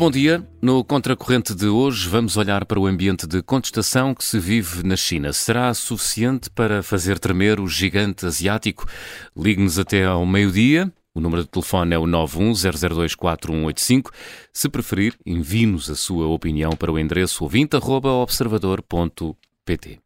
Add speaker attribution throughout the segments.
Speaker 1: bom dia. No Contracorrente de hoje, vamos olhar para o ambiente de contestação que se vive na China. Será suficiente para fazer tremer o gigante asiático? Ligue-nos até ao meio-dia. O número de telefone é o 910024185. Se preferir, envie-nos a sua opinião para o endereço ouvinte.observador.pt.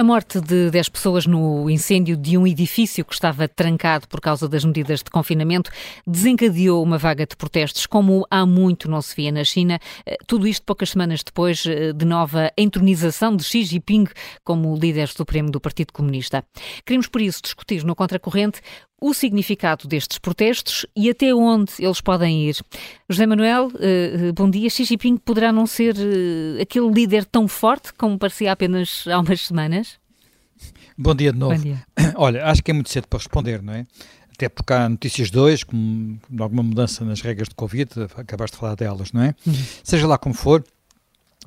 Speaker 2: A morte de 10 pessoas no incêndio de um edifício que estava trancado por causa das medidas de confinamento desencadeou uma vaga de protestos, como há muito não se via na China. Eh, tudo isto poucas semanas depois eh, de nova entronização de Xi Jinping como líder supremo do Partido Comunista. Queremos, por isso, discutir no Contracorrente o significado destes protestos e até onde eles podem ir. José Manuel, eh, bom dia. Xi Jinping poderá não ser aquele líder tão forte como parecia apenas há umas semanas?
Speaker 3: Bom dia de novo. Bom dia. Olha, acho que é muito cedo para responder, não é? Até porque há notícias dois, como de alguma mudança nas regras de Covid, acabaste de falar delas, não é? Uhum. Seja lá como for,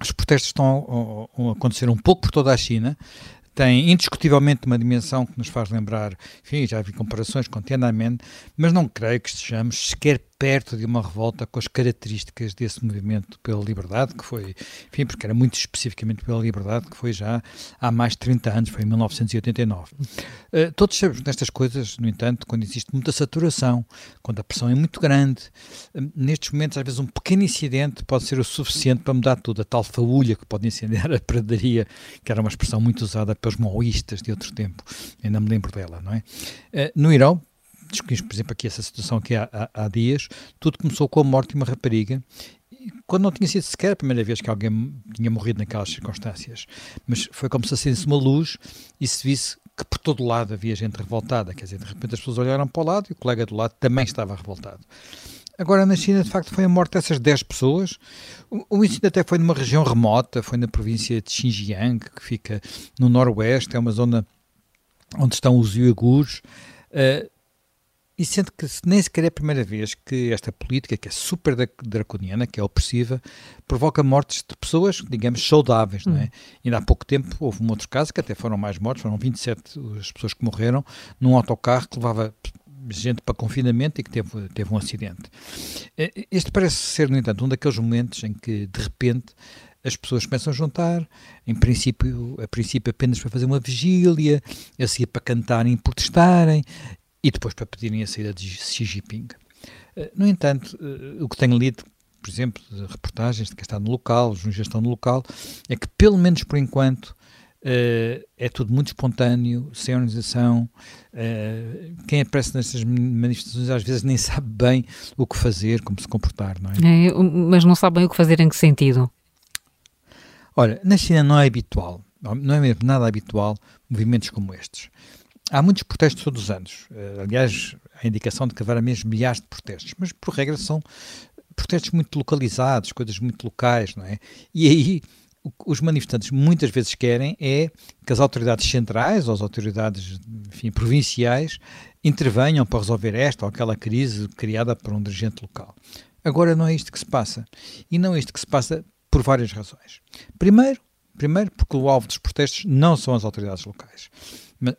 Speaker 3: os protestos estão a, a acontecer um pouco por toda a China, tem indiscutivelmente uma dimensão que nos faz lembrar, enfim, já vi comparações com Tiananmen, mas não creio que estejamos sequer perto de uma revolta com as características desse movimento pela liberdade, que foi, enfim, porque era muito especificamente pela liberdade, que foi já há mais de 30 anos, foi em 1989. Uh, eh, todos sabemos nestas coisas, no entanto, quando existe muita saturação, quando a pressão é muito grande, uh, nestes momentos, às vezes, um pequeno incidente pode ser o suficiente para mudar tudo. A tal faúlha que pode incendiar a pradaria, que era uma expressão muito usada pelos maoístas de outro tempo, ainda me lembro dela, não é? Uh, no Irão, discutimos, por exemplo, aqui essa situação aqui há, há, dias, tudo começou com a morte de uma rapariga quando não tinha sido sequer a primeira vez que alguém tinha morrido naquelas circunstâncias. Mas foi como se acendesse uma luz e se visse que por todo lado havia gente revoltada. Quer dizer, de repente as pessoas olharam para o lado e o colega do lado também estava revoltado. Agora, na China, de facto, foi a morte dessas 10 pessoas. O, incêndio até foi numa região remota, foi na província de Xinjiang, que fica no noroeste, é uma zona onde estão os uigures. Uh, e sente que nem sequer é a primeira vez que esta política, que é super draconiana, que é opressiva, provoca mortes de pessoas, digamos, saudáveis. Hum. Não é? Hum. Ainda há pouco tempo houve um outro caso, que até foram mais mortos, foram 27 as pessoas que morreram, num autocarro que levava gente para confinamento e que teve, teve um acidente. Este parece ser, no entanto, um daqueles momentos em que, de repente, as pessoas começam a juntar, em princípio, a princípio apenas para fazer uma vigília, a seguir para cantarem e protestarem, e depois para pedirem a saída de Xi Jinping. Eh, no entanto, eh, o que tenho lido, por exemplo, de reportagens de quem está no local, os jornalistas estão no local, é que, pelo menos por enquanto, Uh, é tudo muito espontâneo, sem organização. Uh, quem aparece nestas manifestações às vezes nem sabe bem o que fazer, como se comportar, não é?
Speaker 2: é mas não sabe bem o que fazer em que sentido?
Speaker 3: Olha, na China não é habitual, não é mesmo nada habitual movimentos como estes. Há muitos protestos todos os anos. Uh, aliás, a indicação de que haverá mesmo milhares de protestos, mas por regra são protestos muito localizados, coisas muito locais, não é? E aí o que os manifestantes muitas vezes querem é que as autoridades centrais ou as autoridades enfim, provinciais intervenham para resolver esta ou aquela crise criada por um dirigente local. Agora não é isto que se passa. E não é isto que se passa por várias razões. Primeiro, primeiro porque o alvo dos protestos não são as autoridades locais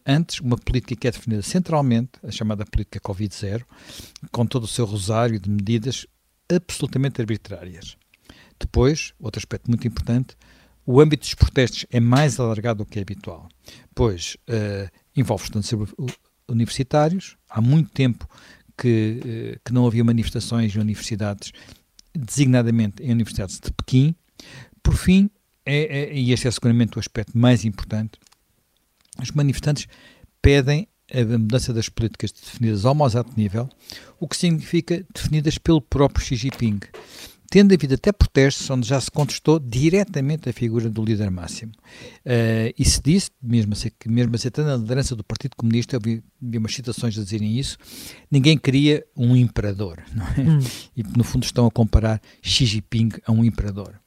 Speaker 3: antes uma política que é definida centralmente, a chamada política Covid-0, com todo o seu rosário de medidas absolutamente arbitrárias. Depois, outro aspecto muito importante, o âmbito dos protestos é mais alargado do que é habitual, pois uh, envolve estudantes universitários, há muito tempo que, uh, que não havia manifestações em universidades, designadamente em universidades de Pequim. Por fim, é, é, e este é seguramente o aspecto mais importante, os manifestantes pedem a mudança das políticas definidas ao mais alto nível, o que significa definidas pelo próprio Xi Jinping, tendo havido até protestos onde já se contestou diretamente a figura do líder máximo. Uh, e se disse, mesmo, mesmo aceitando a liderança do Partido Comunista, eu vi, vi umas citações a dizerem isso, ninguém queria um imperador, não é? Hum. E no fundo estão a comparar Xi Jinping a um imperador.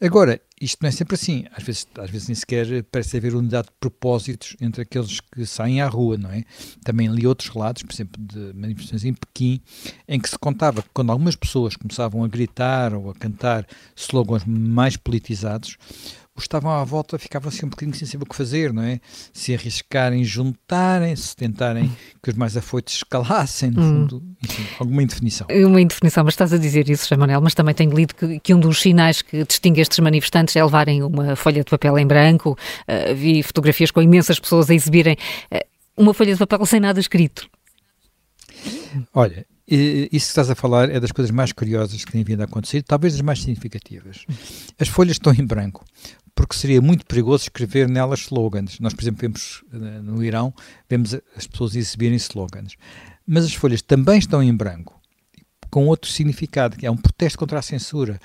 Speaker 3: Agora, isto não é sempre assim. Às vezes, às vezes nem sequer parece haver unidade de propósitos entre aqueles que saem à rua, não é? Também li outros relatos, por exemplo, de manifestações em Pequim, em que se contava que quando algumas pessoas começavam a gritar ou a cantar slogans mais politizados, os que estavam à volta ficavam assim um bocadinho sem saber o que fazer, não é? Se arriscarem, juntarem, se tentarem que os mais afoitos escalassem, no hum. fundo, enfim, alguma indefinição.
Speaker 2: Uma indefinição, mas estás a dizer isso, Jamanel, mas também tenho lido que, que, um dos sinais que distingue estes manifestantes é levarem uma folha de papel em branco, uh, vi fotografias com imensas pessoas a exibirem uh, uma folha de papel sem nada escrito.
Speaker 3: Olha, isso que estás a falar é das coisas mais curiosas que têm vindo a acontecer, talvez das mais significativas. As folhas estão em branco, porque seria muito perigoso escrever nelas slogans. Nós, por exemplo, vemos eh, no Irão, vemos as pessoas exibirem slogans. Mas as folhas também estão em branco, com outro significado, que é um protesto contra a censura.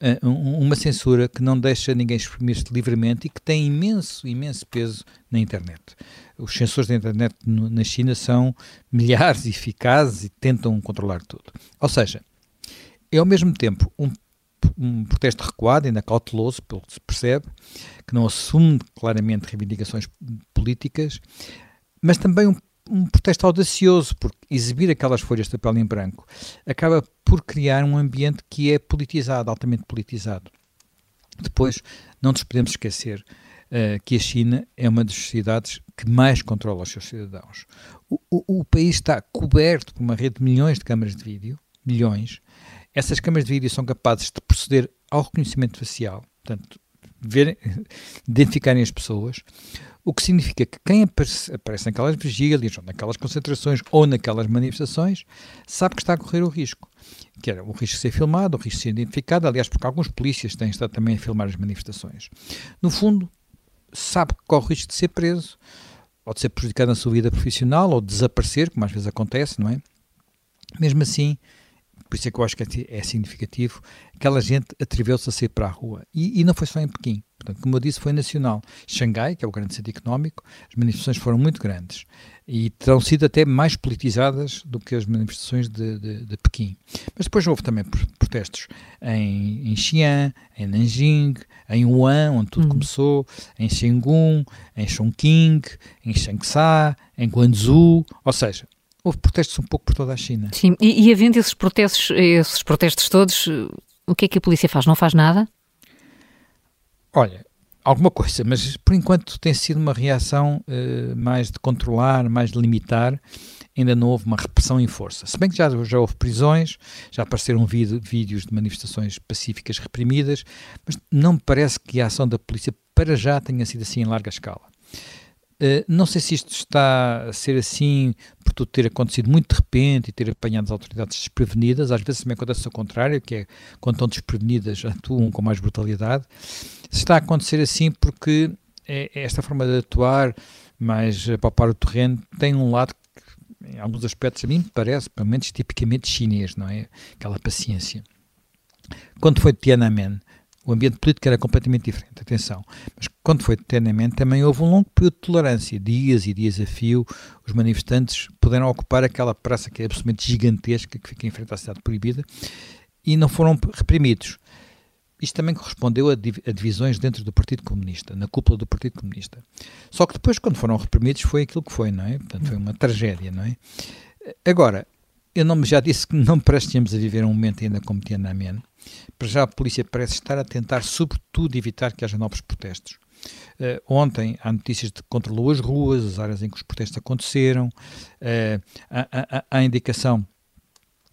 Speaker 3: Eh, uma censura que não deixa ninguém exprimir-se livremente e que tem imenso, imenso peso na internet. Os censores da internet na China são milhares e eficazes e tentam controlar tudo. Ou seja, é ao mesmo tempo um, um protesto recuado, ainda cauteloso, pelo que se percebe, que não assume claramente reivindicações políticas, mas também um um protesto audacioso, porque exibir aquelas folhas de papel em branco acaba por criar um ambiente que é politizado, altamente politizado. Depois, não nos podemos esquecer uh, que a China é uma das sociedades que mais controla os seus cidadãos. O, o, o, país está coberto por uma rede de milhões de câmaras de vídeo, milhões. Essas câmaras de vídeo são capazes de proceder ao reconhecimento facial, portanto, ver, identificarem as pessoas o que significa que quem aparece, aparece naquelas vigílias, ou naquelas concentrações, ou naquelas manifestações, sabe que está a correr o risco. Que era o risco de ser filmado, o risco de ser identificado, aliás, porque alguns polícias têm estado também a filmar as manifestações. No fundo, sabe que corre o risco de ser preso, ou de ser prejudicado na sua vida profissional, ou de desaparecer, como às vezes acontece, não é? Mesmo assim, por isso é que eu acho que é significativo, aquela gente atreveu-se a sair para a rua. E, e, não foi só em Pequim. Portanto, como eu disse, foi nacional. Xangai, que é o grande centro económico, as manifestações foram muito grandes e terão sido até mais politizadas do que as manifestações de, de, de Pequim. Mas depois houve também protestos em, em Xi'an, em Nanjing, em Wuhan, onde tudo uhum. começou, em Xingun, em Chongqing, em Changsha, em Guangzhou, ou seja, houve protestos um pouco por toda a China.
Speaker 2: Sim, e, e havendo esses protestos, esses protestos todos, o que é que a polícia faz? Não faz nada?
Speaker 3: Olha, alguma coisa, mas por enquanto tem sido uma reação uh, mais de controlar, mais de limitar. Ainda não houve uma repressão em força. Se bem que já, já houve prisões, já apareceram vídeo, vídeos de manifestações pacíficas reprimidas, mas não me parece que a ação da polícia para já tenha sido assim em larga escala. Eh, não sei se isto está a ser assim por tudo ter acontecido muito de repente e ter apanhado as autoridades desprevenidas. Às vezes também acontece o contrário, que é quando estão desprevenidas atuam com mais brutalidade. Se está a acontecer assim porque é, é esta forma de atuar, mais palpar o terreno, tem um lado que, em alguns aspectos, a mim me parece, pelo menos tipicamente chinês, não é? Aquela paciência. Quando foi Tiananmen, o ambiente político era completamente diferente, atenção. Mas quando foi detenimento também houve um longo período de tolerância, dias e dias a fio, os manifestantes puderam ocupar aquela praça que é absolutamente gigantesca, que fica em frente à cidade proibida, e não foram reprimidos. Isto também correspondeu a, divisões dentro do Partido Comunista, na cúpula do Partido Comunista. Só que depois, quando foram reprimidos, foi aquilo que foi, não é? Portanto, foi uma tragédia, não é? Agora, eu não, já disse que não parecíamos a viver um momento ainda como Tiananmen. Para já a polícia parece estar a tentar, sobretudo, evitar que haja novos protestos. Uh, ontem há notícias de que controlou as ruas, as áreas em que os protestos aconteceram, uh, há, indicação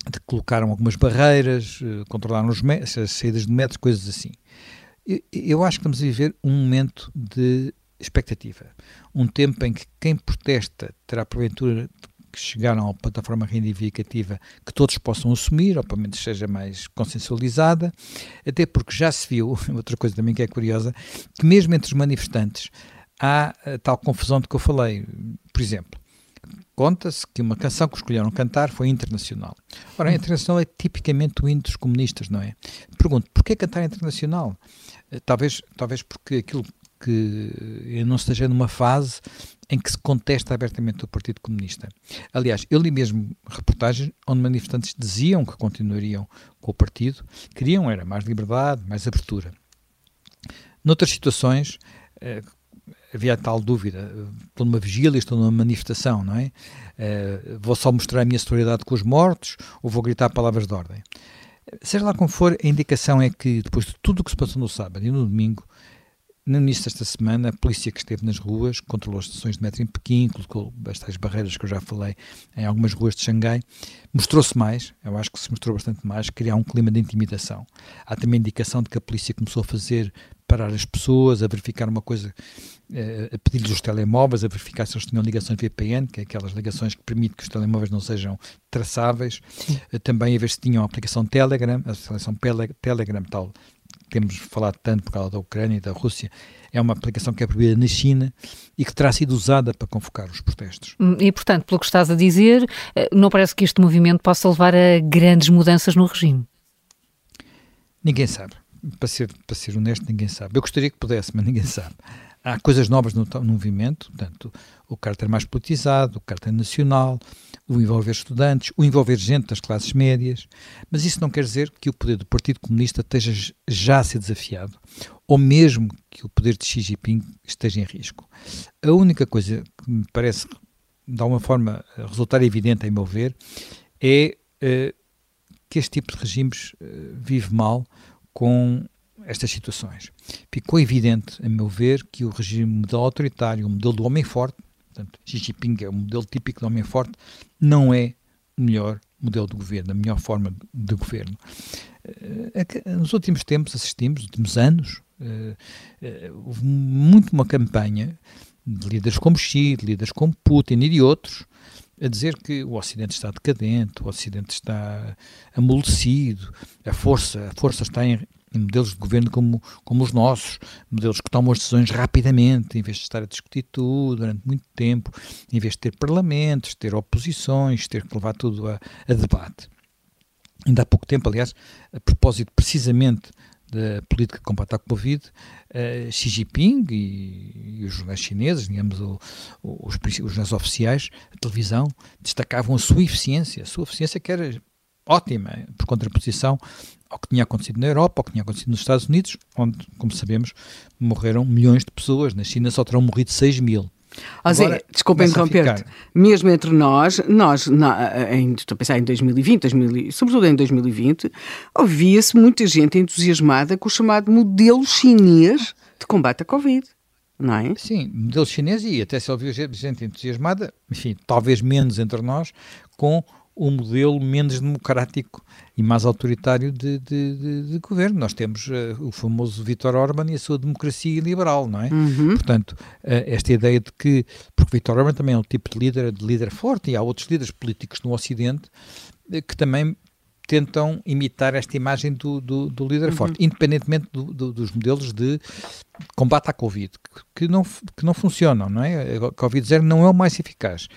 Speaker 3: de que colocaram algumas barreiras, uh, controlaram as saídas de metros, coisas assim. Eu, eu acho que estamos a viver um momento de expectativa. Um tempo em que quem protesta terá porventura que chegaram à plataforma reivindicativa que todos possam assumir, ou pelo menos seja mais consensualizada, até porque já se viu, outra coisa também que é curiosa, que mesmo entre os manifestantes há a tal confusão de que eu falei. Por exemplo, conta-se que uma canção que escolheram cantar foi internacional. Ora, a internacional é tipicamente o hino dos comunistas, não é? Pergunto, porquê cantar internacional? Eh, talvez, talvez porque aquilo que não esteja numa fase em que se contesta abertamente o Partido Comunista. Aliás, eu li mesmo reportagens onde manifestantes diziam que continuariam com o partido, queriam era mais liberdade, mais abertura. Noutras situações, eh, havia tal dúvida, estou numa vigília, estou numa manifestação, não é? Eh, vou só mostrar a minha solidariedade com os mortos ou vou gritar palavras de ordem? Seja lá como for, a indicação é que depois de tudo o que se passou no sábado e no domingo, no início desta semana, a polícia que esteve nas ruas controlou as estações de metro em Pequim, colocou estas barreiras que eu já falei em algumas ruas de Xangai. Mostrou-se mais, eu acho que se mostrou bastante mais, criar um clima de intimidação. Há também indicação de que a polícia começou a fazer parar as pessoas, a verificar uma coisa, eh, a pedir-lhes os telemóveis, a verificar se eles tinham ligações VPN, que é aquelas ligações que permitem que os telemóveis não sejam traçáveis. Sim. Eh, também a ver se tinham a aplicação Telegram, a seleção Telegram tal temos falado tanto por causa da Ucrânia e da Rússia, é uma aplicação que é proibida na China e que terá sido usada para convocar os protestos.
Speaker 2: Hum, e, portanto, pelo que estás a dizer, eh, não parece que este movimento possa levar a grandes mudanças no regime?
Speaker 3: Ninguém sabe. Para ser, para ser honesto, ninguém sabe. Eu gostaria que pudesse, mas ninguém sabe. Há coisas novas no, no movimento, portanto, o caráter mais politizado, o caráter nacional, o envolver estudantes, o envolver gente das classes médias, mas isso não quer dizer que o poder do Partido Comunista esteja já a ser desafiado, ou mesmo que o poder de Xi Jinping esteja em risco. A única coisa que me parece, de alguma forma, resultar evidente, em meu ver, é uh, que este tipo de regimes uh, vive mal com estas situações. Ficou evidente, a meu ver, que o regime modelo autoritário, o modelo do homem forte, portanto, Xi Jinping é o modelo típico do homem forte, não é o melhor modelo de governo, a melhor forma de governo. Eh, nos últimos tempos assistimos, nos últimos anos, eh, eh, houve muito uma campanha de líderes como Xi, de líderes como Putin e de outros, a dizer que o Ocidente está decadente, o Ocidente está amolecido, a força, a força está em modelos de governo como, como os nossos, modelos que tomam as decisões rapidamente, em vez de estar a discutir tudo durante muito tempo, em vez de ter parlamentos, ter oposições, ter que levar tudo a, a debate. Ainda há pouco tempo, aliás, a propósito precisamente da política de combate à Covid, uh, Xi Jinping e, e, os jornais chineses, digamos, o, o, os, os jornais oficiais, a televisão, destacavam a sua eficiência, a sua eficiência que era ótima, por contraposição ao que tinha acontecido na Europa, ao que tinha acontecido nos Estados Unidos, onde, como sabemos, morreram milhões de pessoas. Na China só terão morrido 6 mil.
Speaker 4: Oh, Zé, desculpa interromper-te. Mesmo entre nós, nós na, em, estou a pensar em 2020, 2000, sobretudo em 2020, ouvia-se muita gente entusiasmada com o chamado modelo chinês de combate à Covid. Não é?
Speaker 3: Sim, modelo chinês e até se ouviu gente entusiasmada, enfim, talvez menos entre nós, com o modelo menos democrático e mais autoritário de, de, de, de governo. Nós temos uh, o famoso Vítor Orban e a sua democracia liberal, não é? Uhum. Portanto, uh, esta ideia de que, porque Vítor Orban também é um tipo de líder, de líder forte, e há outros líderes políticos no Ocidente uh, que também tentam imitar esta imagem do, do, do líder uhum. forte, independentemente do, do, dos modelos de combate à Covid, que, não, que não funcionam, não é? A Covid-0 não é o mais eficaz.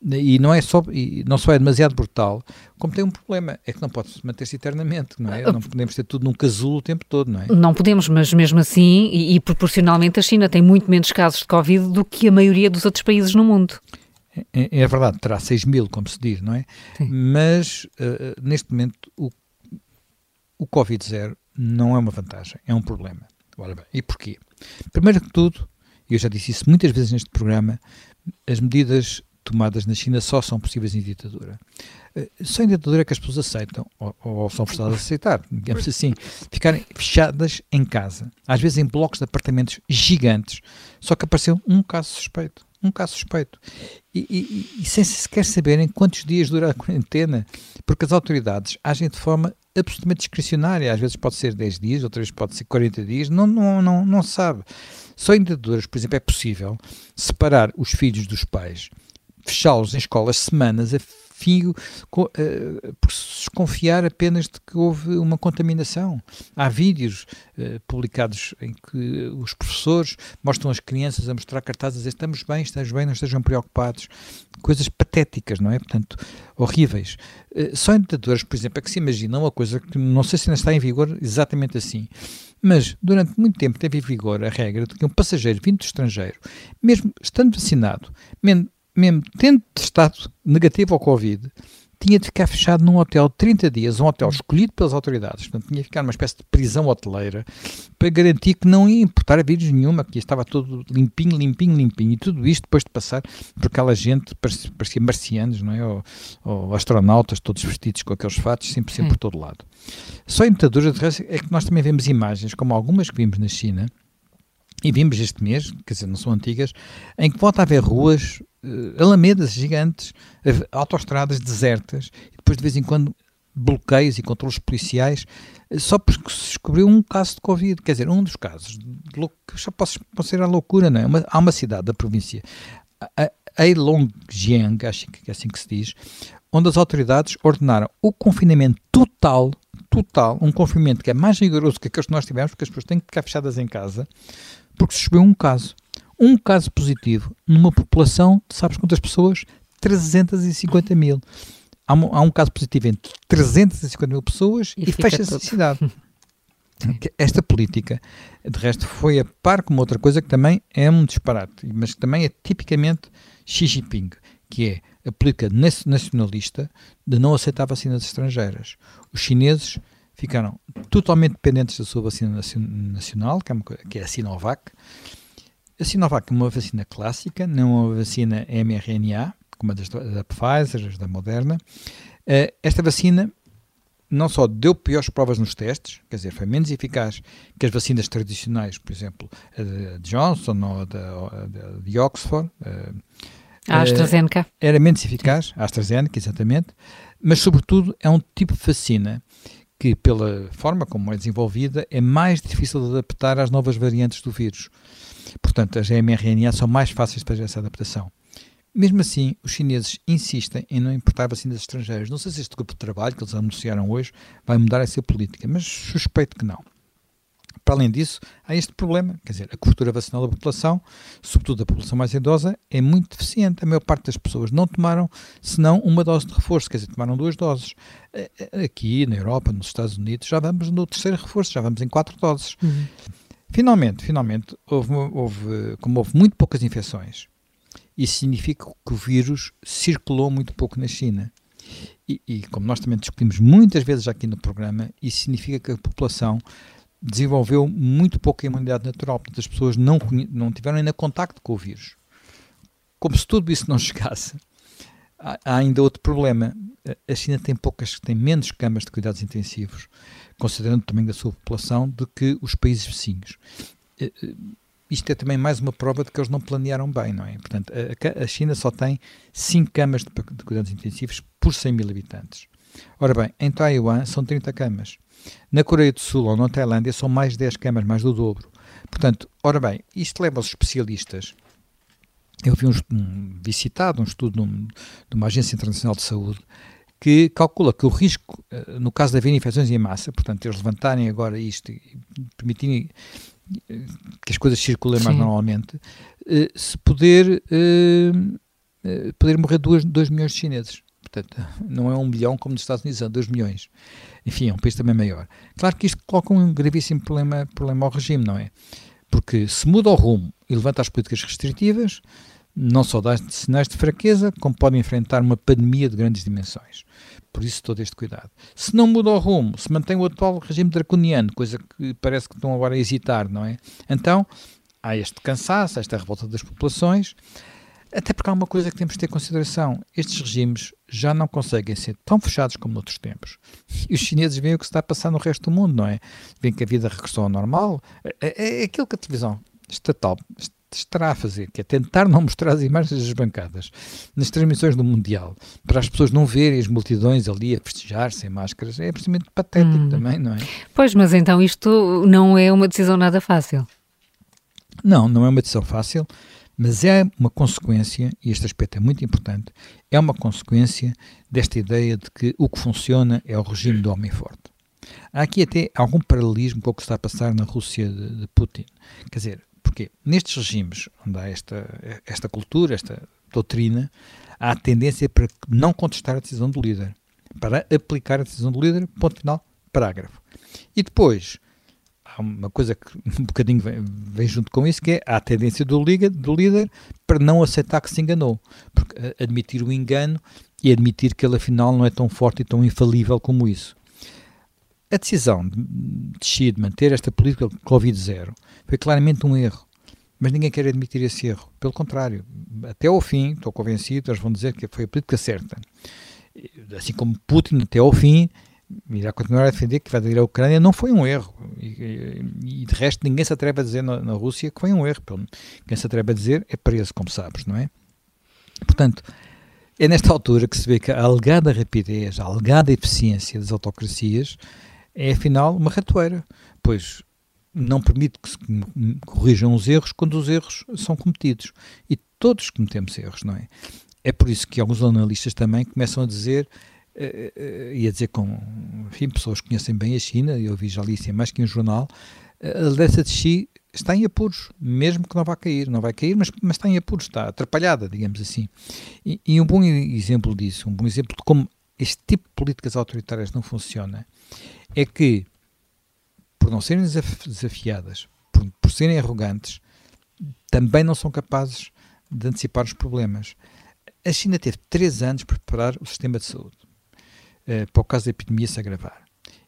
Speaker 3: E não, é só, e não só é demasiado brutal, como tem um problema, é que não pode manter-se eternamente, não é? Não podemos ter tudo num casulo o tempo todo, não é?
Speaker 2: Não podemos, mas mesmo assim, e, e proporcionalmente, a China tem muito menos casos de Covid do que a maioria dos outros países no mundo.
Speaker 3: É, é, verdade, terá 6 mil, como se diz, não é? Sim. Mas, uh, neste momento, o, o Covid-0 não é uma vantagem, é um problema. Ora bem, e porquê? Primeiro que tudo, e eu já disse isso muitas vezes neste programa, as medidas tomadas na China só são possíveis em ditadura. Uh, só em ditadura é que as pessoas aceitam, ou, ou são forçadas a aceitar, digamos assim, ficarem fechadas em casa, às vezes em blocos de apartamentos gigantes, só que apareceu um caso suspeito um caso suspeito. E, e, e, sem sequer saberem quantos dias dura a quarentena, porque as autoridades agem de forma absolutamente discricionária. Às vezes pode ser 10 dias, outras vezes pode ser 40 dias, não, não, não, não sabe. Só em ditaduras, por exemplo, é possível separar os filhos dos pais, fechá-los em escolas semanas a uh, por desconfiar apenas de que houve uma contaminação. Há vídeos uh, publicados em que os professores mostram as crianças a mostrar cartazes a dizer estamos bem, estamos bem, não estejam preocupados. Coisas patéticas, não é? Portanto, horríveis. Uh, só em ditaduras, por exemplo, é que se imagina uma coisa que não sei se ainda está em vigor exatamente assim. Mas durante muito tempo teve em vigor a regra de que um passageiro vindo do estrangeiro, mesmo estando vacinado, mesmo tendo testado negativo ao Covid, tinha de ficar fechado num hotel 30 dias, um hotel escolhido pelas autoridades, portanto tinha de ficar numa espécie de prisão hoteleira para garantir que não ia importar vírus nenhuma, que estava todo limpinho, limpinho, limpinho, e tudo isto depois de passar por aquela gente, parecia, parecia marcianos, não é? Ou, ou, astronautas, todos vestidos com aqueles fatos, sempre, sempre por todo lado. Só em ditaduras de resto é que nós também vemos imagens, como algumas que vimos na China, e vimos este mês, quer dizer, não são antigas, em que volta a haver ruas, uh, alamedas gigantes, uh, autoestradas desertas, e depois de vez em quando bloqueios e controles policiais, uh, só porque se descobriu um caso de Covid, quer dizer, um dos casos, pode, pode ser a loucura, não é? Uma, há uma cidade da província, Heilongjiang, acho que é assim que se diz, onde as autoridades ordenaram o confinamento total total, um confinamento que é mais rigoroso que aqueles que nós tivemos, porque as pessoas têm que ficar fechadas em casa, porque se subiu um caso. Um caso positivo numa população de sabes quantas pessoas? 350 mil. Há um, há um caso positivo entre 350 mil pessoas e, e fecha-se a cidade. Esta política, de resto, foi a par com outra coisa que também é um disparate, mas que também é tipicamente Xi Jinping, que é a política nacionalista de não aceitar vacinas estrangeiras. Os chineses ficaram totalmente dependentes da sua vacina nacional, que é, que é a Sinovac. A Sinovac é uma vacina clássica, não é uma vacina mRNA, como a da Pfizer, da Moderna. Eh, esta vacina não só deu piores provas nos testes, quer dizer, foi menos eficaz que as vacinas tradicionais, por exemplo, a de Johnson ou a de, Oxford. Eh,
Speaker 2: a AstraZeneca.
Speaker 3: Era menos eficaz, a AstraZeneca, exatamente, mas sobretudo é um tipo de vacina que, pela forma como é desenvolvida, é mais difícil de adaptar às novas variantes do vírus. Portanto, as mRNA são mais fáceis para essa adaptação. Mesmo assim, os chineses insistem em não importar vacinas estrangeiras. Não sei se este grupo de trabalho que eles anunciaram hoje vai mudar essa política, mas suspeito que não. Para além disso, há este problema, quer dizer, a cobertura vacinal da população, sobretudo da população mais idosa, é muito deficiente. A maior parte das pessoas não tomaram senão uma dose de reforço, quer dizer, tomaram duas doses. Aqui na Europa, nos Estados Unidos, já vamos no terceiro reforço, já vamos em quatro doses. Uhum. Finalmente, finalmente, houve, houve, como houve muito poucas infecções, isso significa que o vírus circulou muito pouco na China. E, e, como nós também discutimos muitas vezes aqui no programa, isso significa que a população desenvolveu muito pouca imunidade natural, portanto as pessoas não, não tiveram ainda contacto com o vírus. Como se tudo isso não chegasse, há, há ainda outro problema. A China tem poucas, tem menos camas de cuidados intensivos, considerando o tamanho da sua população, do que os países vizinhos. Eh, eh, isto é também mais uma prova de que eles não planearam bem, não é? Portanto, a, a China só tem 5 camas de, de cuidados intensivos por 100 mil habitantes. Ora bem, em Taiwan são 30 camas. Na Coreia do Sul ou na Tailândia são mais 10 camas, mais do dobro. Portanto, ora bem, isto leva os especialistas. Eu vi um, um, vi citado um estudo num, de uma agência internacional de saúde que calcula que o risco, eh, no caso de haver infecções em massa, portanto, eles levantarem agora isto e permitirem eh, que as coisas circulem mais normalmente, eh, se poder, poder morrer 2 milhões de chineses. Portanto, não é um milhão como nos Estados Unidos, são 2 milhões. Enfim, é um país também maior. Claro que isto coloca um gravíssimo problema, problema ao regime, não é? Porque se muda o rumo e levanta as políticas restritivas, não só dá sinais de fraqueza, como pode enfrentar uma pandemia de grandes dimensões. Por isso todo este cuidado. Se não muda o rumo, se mantém o atual regime draconiano, coisa que parece que estão agora a hesitar, não é? Então, há este cansaço, esta revolta das populações, até porque há uma coisa que temos de ter em consideração: estes regimes já não conseguem ser tão fechados como noutros tempos. E os chineses veem o que se está a passar no resto do mundo, não é? Veem que a vida regressou ao normal. É, é, é aquilo que a televisão estatal estará a fazer, que é tentar não mostrar as imagens das bancadas nas transmissões do Mundial, para as pessoas não verem as multidões ali a festejar sem máscaras, é absolutamente patético hum. também, não é?
Speaker 2: Pois, mas então isto não é uma decisão nada fácil.
Speaker 3: Não, não é uma decisão fácil. Mas é uma consequência, e este aspecto é muito importante, é uma consequência desta ideia de que o que funciona é o regime do homem forte. Há aqui até algum paralelismo com o que está a passar na Rússia de, de Putin. Quer dizer, porque nestes regimes onde há esta, esta cultura, esta doutrina, há a tendência para não contestar a decisão do líder, para aplicar a decisão do líder, ponto final, parágrafo. E depois, há uma coisa que um bocadinho vem, vem, junto com isso, que é a tendência do, liga, do líder para não aceitar que se enganou. Porque admitir o engano e admitir que ele afinal não é tão forte e tão infalível como isso. A decisão de, Xi de manter esta política Covid-0 foi claramente um erro. Mas ninguém quer admitir esse erro. Pelo contrário, até ao fim, estou convencido, eles vão dizer que foi a política certa. Assim como Putin, até ao fim, irá continuar a defender que vai aderir à Ucrânia, não foi um erro. E, e, de resto, ninguém se atreve a dizer na, na Rússia que foi um erro. Quem se atreve a dizer é preso, como sabes, não é? Portanto, é nesta altura que se vê que a alegada rapidez, a alegada eficiência das autocracias é, afinal, uma ratoeira, pois não permite que se corrijam os erros quando os erros são cometidos. E todos cometemos erros, não é? É por isso que alguns analistas também começam a dizer uh, uh, e a dizer com enfim, pessoas que conhecem bem a China, eu vi já li isso em mais que um jornal, a liderança de Xi está em apuros, mesmo que não vá cair, não vai cair, mas, mas está em apuros, está atrapalhada, digamos assim. E, e, um bom exemplo disso, um bom exemplo de como este tipo de políticas autoritárias não funciona, é que, por não serem desafiadas, por, por serem arrogantes, também não são capazes de antecipar os problemas. A China teve três anos para preparar o sistema de saúde para o caso da epidemia se agravar.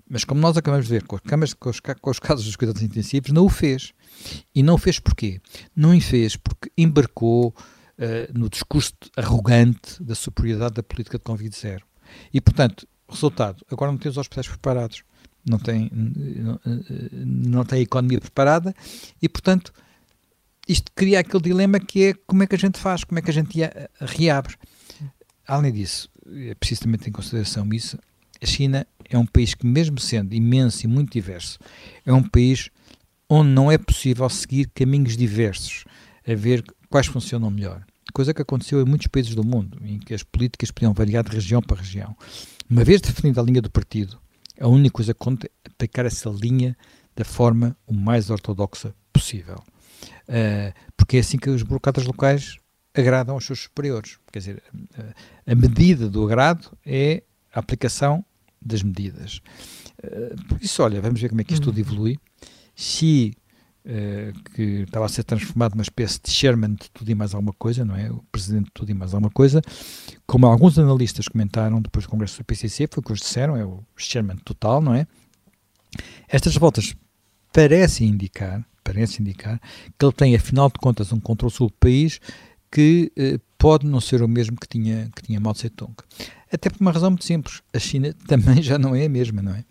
Speaker 3: Mas como nós acabamos de ver com, camas, com, os, com os casos dos cuidados intensivos, não o fez. E não o fez porquê? Não o fez porque embarcou uh, no discurso arrogante da superioridade da política de Covid zero. E, portanto, resultado, agora não tem os hospitais preparados, não tem, não, não tem a economia preparada e, portanto, isto cria aquele dilema que é como é que a gente faz, como é que a gente reabre. Além disso, é preciso também ter em consideração isso, a China é um país que, mesmo sendo imenso e muito diverso, é um país onde não é possível seguir caminhos diversos a ver quais funcionam melhor. Coisa que aconteceu em muitos países do mundo, em que as políticas podiam variar de região para região. Uma vez definida a linha do partido, a única coisa que conta é aplicar essa linha da forma o mais ortodoxa possível. Uh, porque é assim que os burocratas locais agradam aos seus superiores. Quer dizer, a medida do agrado é a aplicação das medidas. Uh, por isso, olha, vamos ver como é que isto tudo uhum. evolui. Xi, uh, que estava a ser transformado numa espécie de chairman de tudo e mais alguma coisa, não é? O presidente de tudo e mais alguma coisa, como alguns analistas comentaram depois do Congresso do PCC, foi o que eles disseram, é o chairman total, não é? Estas voltas parecem indicar, parecem indicar que ele tem, afinal de contas, um controle sobre o país que eh, pode não ser o mesmo que tinha, que tinha Mao Tse-tung. Até por uma razão muito simples, a China também já não é a mesma, não é?